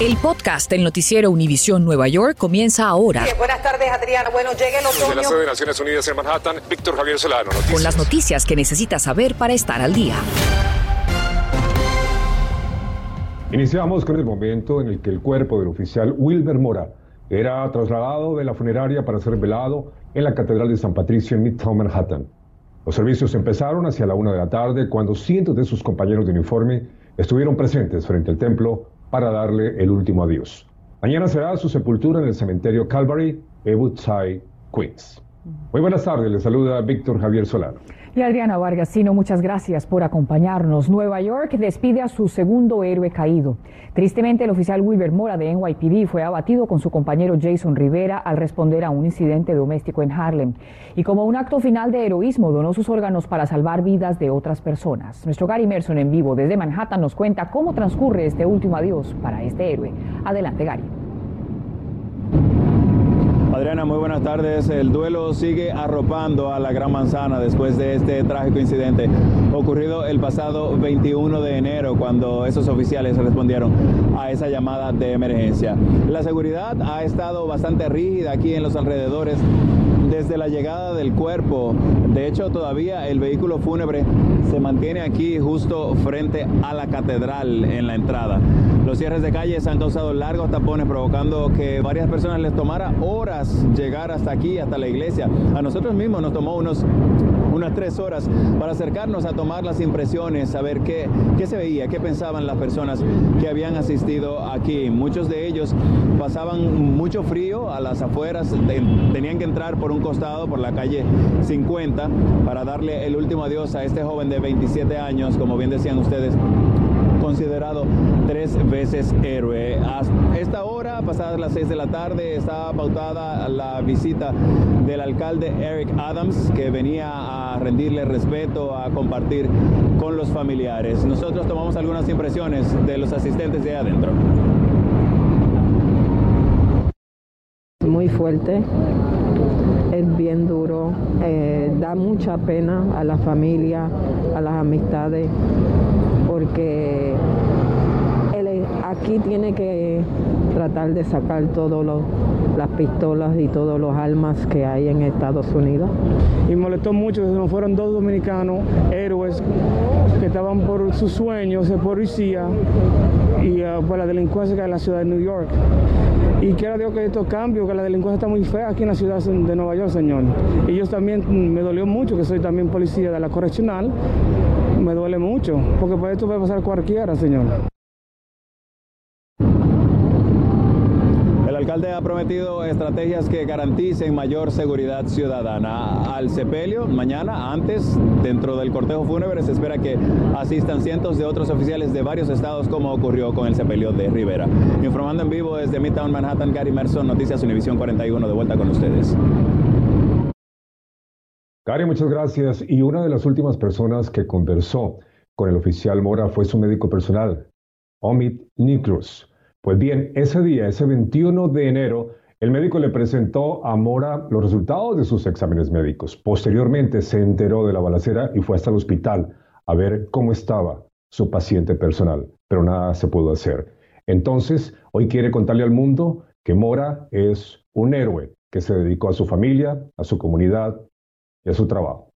El podcast del noticiero Univisión Nueva York comienza ahora. buenas tardes, Adriana. Bueno, llegue el otoño. Desde la sede de Naciones Unidas en Manhattan, Víctor Javier Solano. Noticias. Con las noticias que necesitas saber para estar al día. Iniciamos con el momento en el que el cuerpo del oficial Wilber Mora era trasladado de la funeraria para ser velado en la Catedral de San Patricio en Midtown Manhattan. Los servicios empezaron hacia la una de la tarde cuando cientos de sus compañeros de uniforme estuvieron presentes frente al templo para darle el último adiós. Mañana será su sepultura en el cementerio Calvary, Woodside, Queens. Muy buenas tardes, le saluda Víctor Javier Solano. Y Adriana Vargasino, muchas gracias por acompañarnos. Nueva York despide a su segundo héroe caído. Tristemente, el oficial Wilber Mora de NYPD fue abatido con su compañero Jason Rivera al responder a un incidente doméstico en Harlem. Y como un acto final de heroísmo, donó sus órganos para salvar vidas de otras personas. Nuestro Gary Merson en vivo desde Manhattan nos cuenta cómo transcurre este último adiós para este héroe. Adelante, Gary. Adriana, muy buenas tardes. El duelo sigue arropando a la Gran Manzana después de este trágico incidente ocurrido el pasado 21 de enero cuando esos oficiales respondieron a esa llamada de emergencia. La seguridad ha estado bastante rígida aquí en los alrededores desde la llegada del cuerpo. De hecho, todavía el vehículo fúnebre se mantiene aquí justo frente a la catedral en la entrada. Los cierres de calles han causado largos tapones provocando que varias personas les tomara horas llegar hasta aquí, hasta la iglesia. A nosotros mismos nos tomó unos unas tres horas para acercarnos a tomar las impresiones, saber qué, qué se veía, qué pensaban las personas que habían asistido aquí. Muchos de ellos pasaban mucho frío a las afueras, tenían que entrar por un costado, por la calle 50, para darle el último adiós a este joven de 27 años, como bien decían ustedes, considerado tres veces héroe. A esta pasadas las seis de la tarde, estaba pautada la visita del alcalde Eric Adams, que venía a rendirle respeto, a compartir con los familiares. Nosotros tomamos algunas impresiones de los asistentes de adentro. Muy fuerte, es bien duro, eh, da mucha pena a la familia, a las amistades, porque aquí tiene que tratar de sacar todas las pistolas y todos los armas que hay en Estados Unidos. Y molestó mucho que nos fueron dos dominicanos, héroes, que estaban por sus sueños de policía y uh, por la delincuencia que hay en la ciudad de New York. Y quiero Dios que estos cambios, que la delincuencia está muy fea aquí en la ciudad de Nueva York, señor. Y yo también, me dolió mucho, que soy también policía de la correccional, me duele mucho, porque por esto puede pasar cualquiera, señor. Alcalde ha prometido estrategias que garanticen mayor seguridad ciudadana. Al sepelio, mañana, antes, dentro del cortejo fúnebre, se espera que asistan cientos de otros oficiales de varios estados, como ocurrió con el sepelio de Rivera. Informando en vivo desde Midtown Manhattan, Gary Merson, Noticias Univisión 41, de vuelta con ustedes. Gary, muchas gracias. Y una de las últimas personas que conversó con el oficial Mora fue su médico personal, Omid Nikrus. Pues bien, ese día, ese 21 de enero, el médico le presentó a Mora los resultados de sus exámenes médicos. Posteriormente se enteró de la balacera y fue hasta el hospital a ver cómo estaba su paciente personal, pero nada se pudo hacer. Entonces, hoy quiere contarle al mundo que Mora es un héroe que se dedicó a su familia, a su comunidad y a su trabajo.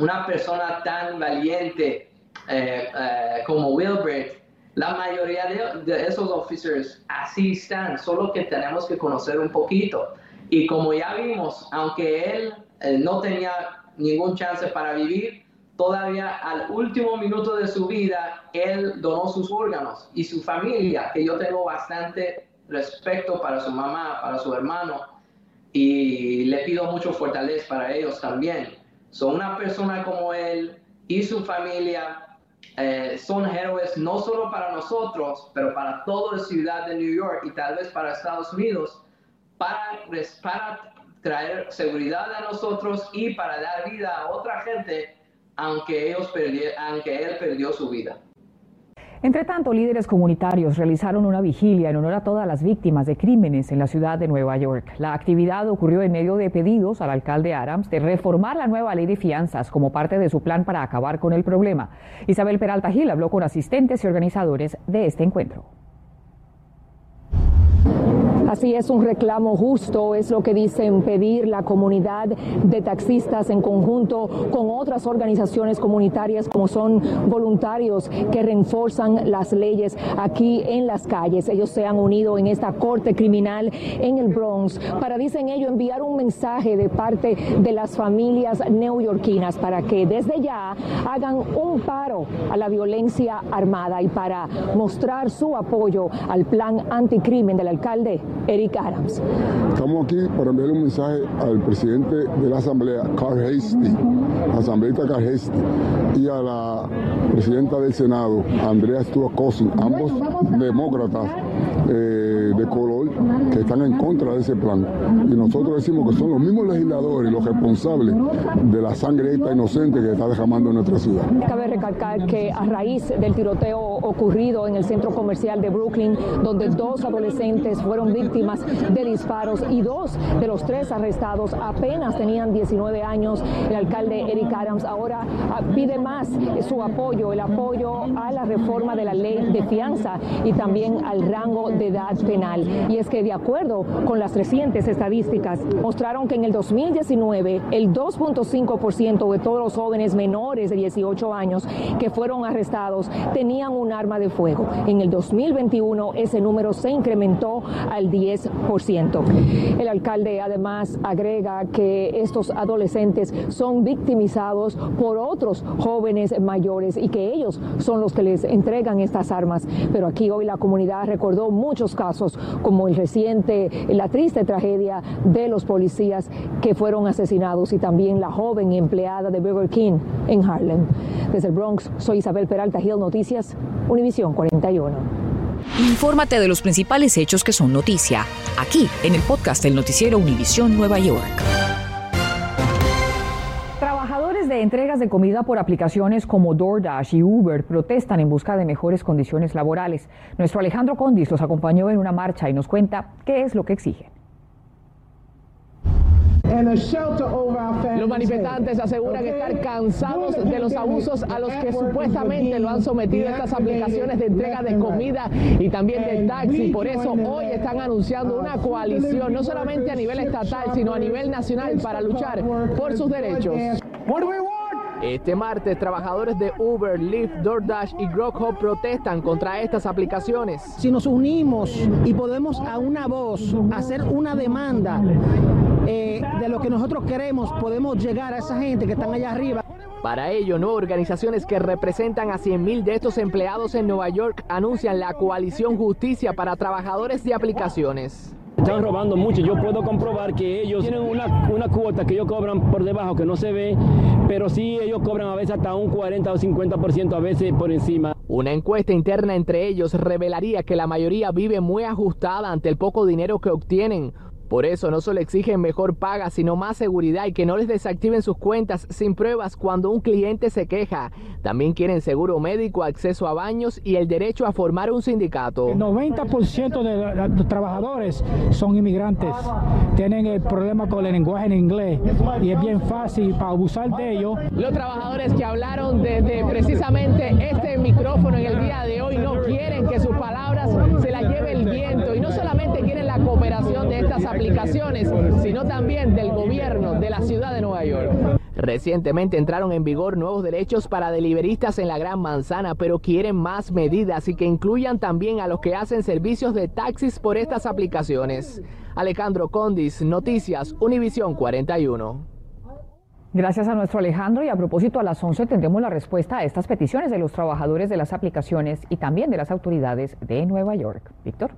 Una persona tan valiente eh, eh, como Wilbert, la mayoría de, de, esos officers así están, solo que tenemos que conocer un poquito. Y como ya vimos, aunque él eh, no tenía ningún chance para vivir, todavía al último minuto de su vida, él donó sus órganos y su familia, que yo tengo bastante respeto para su mamá, para su hermano, y le pido mucho fortaleza para ellos también. Son una persona como él y su familia eh, son héroes no solo para nosotros, pero para toda la ciudad de New York y tal vez para Estados Unidos, para, traer seguridad a nosotros y para dar vida a otra gente, aunque, ellos aunque él perdió su vida. Entre tanto, líderes comunitarios realizaron una vigilia en honor a todas las víctimas de crímenes en la ciudad de Nueva York. La actividad ocurrió en medio de pedidos al alcalde Adams de reformar la nueva ley de fianzas como parte de su plan para acabar con el problema. Isabel Peralta Gil habló con asistentes y organizadores de este encuentro. Así es, un reclamo justo es lo que dicen pedir la comunidad de taxistas en conjunto con otras organizaciones comunitarias como son voluntarios que reforzan las leyes aquí en las calles. Ellos se han unido en esta corte criminal en el Bronx para, dicen ellos, enviar un mensaje de parte de las familias neoyorquinas para que desde ya hagan un paro a la violencia armada y para mostrar su apoyo al plan anticrimen del alcalde Eric Adams. Estamos aquí para enviar un mensaje al presidente de la Asamblea, Carl Hasty, asambleísta Carl Hasty, y a la presidenta del Senado, Andrea Stuart Cousin, ambos demócratas eh, de color que están en contra de ese plan. Y nosotros decimos que son los mismos legisladores los responsables de la sangre esta inocente que está derramando en nuestra ciudad. Cabe recalcar que a raíz del tiroteo ocurrido en el centro comercial de Brooklyn, donde dos adolescentes fueron víctimas de disparos y dos de los tres arrestados apenas tenían 19 años, el alcalde Eric Adams ahora ah, pide más su apoyo, el apoyo a la reforma de la ley de fianza y también al rango de edad penal. Y es que de acuerdo con las recientes estadísticas, mostraron que en el 2019 el 2.5% de todos los jóvenes menores de 18 años que fueron arrestados tenían un arma de fuego. En el 2021 ese número se incrementó al 10%. El alcalde además agrega que estos adolescentes son victimizados por otros jóvenes mayores y que ellos son los que les entregan estas armas. Pero aquí hoy la comunidad recordó muchos casos como el reciente, la triste tragedia de los policías que fueron asesinados y también la joven empleada de Burger King en Harlem. Desde el Bronx, soy Isabel Peralta Hill Noticias, Univisión 41. Infórmate de los principales hechos que son noticia, aquí en el podcast del noticiero Univisión Nueva York. Trabajadores de entregas de comida por aplicaciones como DoorDash y Uber protestan en busca de mejores condiciones laborales. Nuestro Alejandro Condis los acompañó en una marcha y nos cuenta qué es lo que exigen. Los manifestantes aseguran estar cansados de los abusos a los que supuestamente lo han sometido estas aplicaciones de entrega de comida y también de taxi. Por eso hoy están anunciando una coalición, no solamente a nivel estatal, sino a nivel nacional para luchar por sus derechos. Este martes, trabajadores de Uber, Lyft, DoorDash y Grubhub protestan contra estas aplicaciones. Si nos unimos y podemos a una voz hacer una demanda eh, de lo que nosotros queremos, podemos llegar a esa gente que están allá arriba. Para ello, no organizaciones que representan a 100.000 de estos empleados en Nueva York anuncian la coalición Justicia para Trabajadores de Aplicaciones. Están robando mucho. Yo puedo comprobar que ellos tienen una, una cuota que ellos cobran por debajo que no se ve, pero sí ellos cobran a veces hasta un 40 o 50% a veces por encima. Una encuesta interna entre ellos revelaría que la mayoría vive muy ajustada ante el poco dinero que obtienen. Por eso no solo exigen mejor paga, sino más seguridad y que no les desactiven sus cuentas sin pruebas cuando un cliente se queja. También quieren seguro médico, acceso a baños y el derecho a formar un sindicato. El 90% de los trabajadores son inmigrantes. Tienen el problema con el lenguaje en inglés y es bien fácil para abusar de ellos. Los trabajadores que hablaron desde precisamente este micrófono en el sino también del gobierno de la ciudad de Nueva York. Recientemente entraron en vigor nuevos derechos para deliveristas en la Gran Manzana, pero quieren más medidas y que incluyan también a los que hacen servicios de taxis por estas aplicaciones. Alejandro Condis, Noticias, Univisión 41. Gracias a nuestro Alejandro y a propósito a las 11 tendremos la respuesta a estas peticiones de los trabajadores de las aplicaciones y también de las autoridades de Nueva York. Víctor.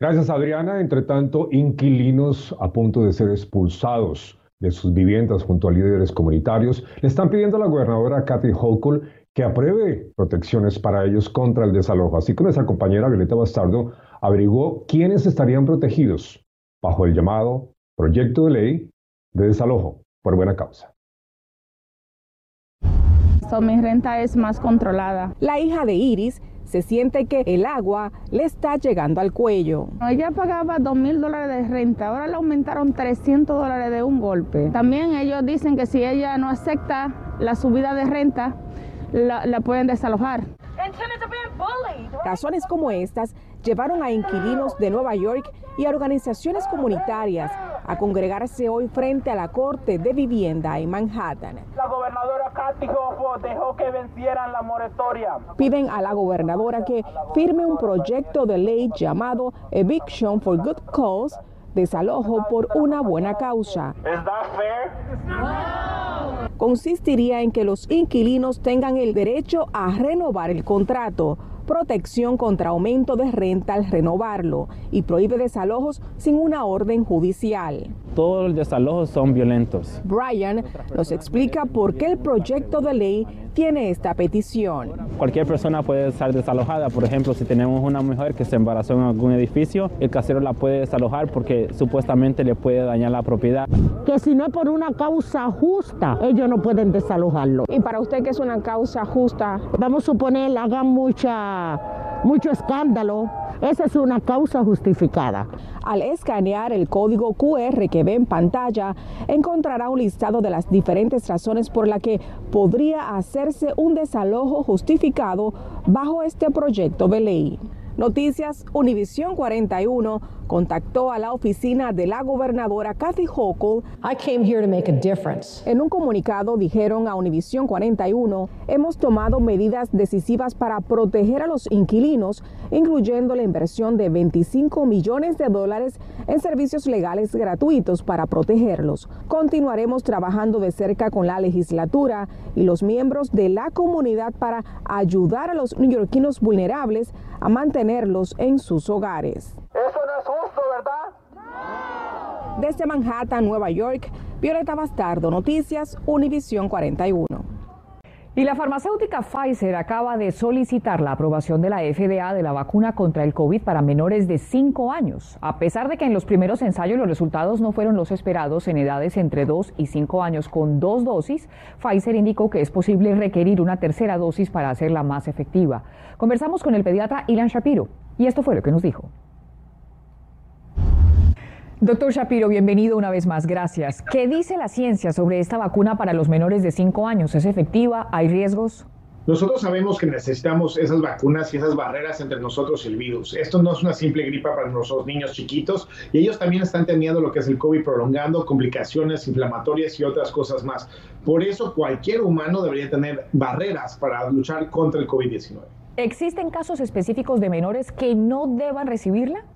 Gracias, Adriana. Entre tanto, inquilinos a punto de ser expulsados de sus viviendas junto a líderes comunitarios le están pidiendo a la gobernadora Kathy Hochul que apruebe protecciones para ellos contra el desalojo. Así que nuestra compañera Violeta Bastardo averiguó quiénes estarían protegidos bajo el llamado proyecto de ley de desalojo por buena causa so mi renta es más controlada. La hija de Iris se siente que el agua le está llegando al cuello. Ella pagaba dos mil dólares de renta, ahora le aumentaron 300 dólares de un golpe. También ellos dicen que si ella no acepta la subida de renta, la, la pueden desalojar. Razones como estas llevaron a inquilinos de Nueva York y a organizaciones comunitarias a congregarse hoy frente a la Corte de Vivienda en Manhattan. La gobernadora Kathy Hochul dejó que vencieran la moratoria. Piden a la gobernadora que firme un proyecto de ley llamado Eviction for Good Cause, desalojo por una buena causa. ¿Es fair? Consistiría en que los inquilinos tengan el derecho a renovar el contrato protección contra aumento de renta al renovarlo y prohíbe desalojos sin una orden judicial. Todos los desalojos son violentos. Brian nos explica por qué el proyecto de ley tiene esta petición. Cualquier persona puede estar desalojada, por ejemplo, si tenemos una mujer que se embarazó en algún edificio, el casero la puede desalojar porque supuestamente le puede dañar la propiedad. Que si no es por una causa justa, ellos no pueden desalojarlo. ¿Y para usted qué es una causa justa? Vamos a suponer, hagan mucha, mucho escándalo, esa es una causa justificada. Al escanear el código QR que ve en pantalla, encontrará un listado de las diferentes razones por las que podría hacerse un desalojo justificado bajo este proyecto de ley. Noticias Univisión 41 contactó a la oficina de la gobernadora Kathy Hochul. I came here to make a difference. En un comunicado dijeron a Univisión 41, hemos tomado medidas decisivas para proteger a los inquilinos, incluyendo la inversión de 25 millones de dólares en servicios legales gratuitos para protegerlos. Continuaremos trabajando de cerca con la legislatura y los miembros de la comunidad para ayudar a los neoyorquinos vulnerables a mantenerlos en sus hogares. Eso no es justo, ¿verdad? Desde Manhattan, Nueva York, Violeta Bastardo, Noticias, Univisión 41. Y la farmacéutica Pfizer acaba de solicitar la aprobación de la FDA de la vacuna contra el COVID para menores de 5 años. A pesar de que en los primeros ensayos los resultados no fueron los esperados en edades entre 2 y 5 años con dos dosis, Pfizer indicó que es posible requerir una tercera dosis para hacerla más efectiva. Conversamos con el pediatra Ilan Shapiro y esto fue lo que nos dijo. Doctor Shapiro, bienvenido una vez más, gracias. ¿Qué dice la ciencia sobre esta vacuna para los menores de 5 años? ¿Es efectiva? ¿Hay riesgos? Nosotros sabemos que necesitamos esas vacunas y esas barreras entre nosotros y el virus. Esto no es una simple gripa para nuestros niños chiquitos y ellos también están teniendo lo que es el COVID prolongando, complicaciones inflamatorias y otras cosas más. Por eso cualquier humano debería tener barreras para luchar contra el COVID-19. ¿Existen casos específicos de menores que no deban recibirla?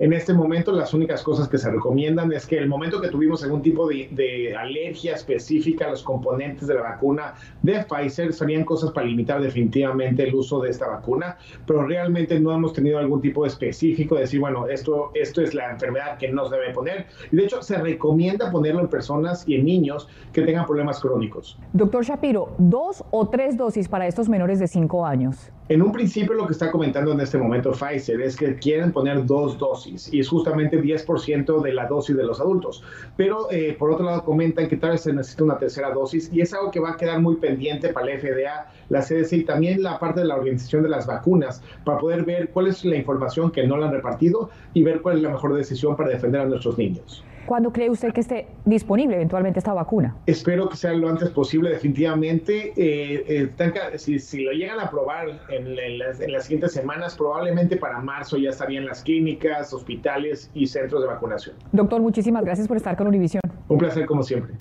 En este momento las únicas cosas que se recomiendan es que el momento que tuvimos algún tipo de, de, alergia específica a los componentes de la vacuna de Pfizer serían cosas para limitar definitivamente el uso de esta vacuna, pero realmente no hemos tenido algún tipo específico de decir, bueno, esto, esto es la enfermedad que no se debe poner. De hecho se recomienda ponerlo en personas y en niños que tengan problemas crónicos. Doctor Shapiro, ¿dos o tres dosis para estos menores de 5 años? En un principio lo que está comentando en este momento Pfizer es que quieren poner dos dosis y es justamente 10% de la dosis de los adultos. Pero eh, por otro lado comentan que tal vez se necesita una tercera dosis y es algo que va a quedar muy pendiente para la FDA, la CDC y también la parte de la organización de las vacunas para poder ver cuál es la información que no la han repartido y ver cuál es la mejor decisión para defender a nuestros niños. ¿Cuándo cree usted que esté disponible eventualmente esta vacuna? Espero que sea lo antes posible, definitivamente. Eh, eh, si, si, lo llegan a aprobar en, en, las, en, las, siguientes semanas, probablemente para marzo ya estarían las clínicas, hospitales y centros de vacunación. Doctor, muchísimas gracias por estar con Univision. Un placer como siempre.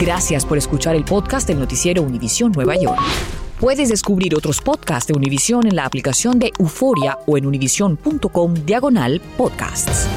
Gracias por escuchar el podcast del noticiero Univision Nueva York. Puedes descubrir otros podcasts de Univision en la aplicación de Euforia o en univision.com diagonal podcasts.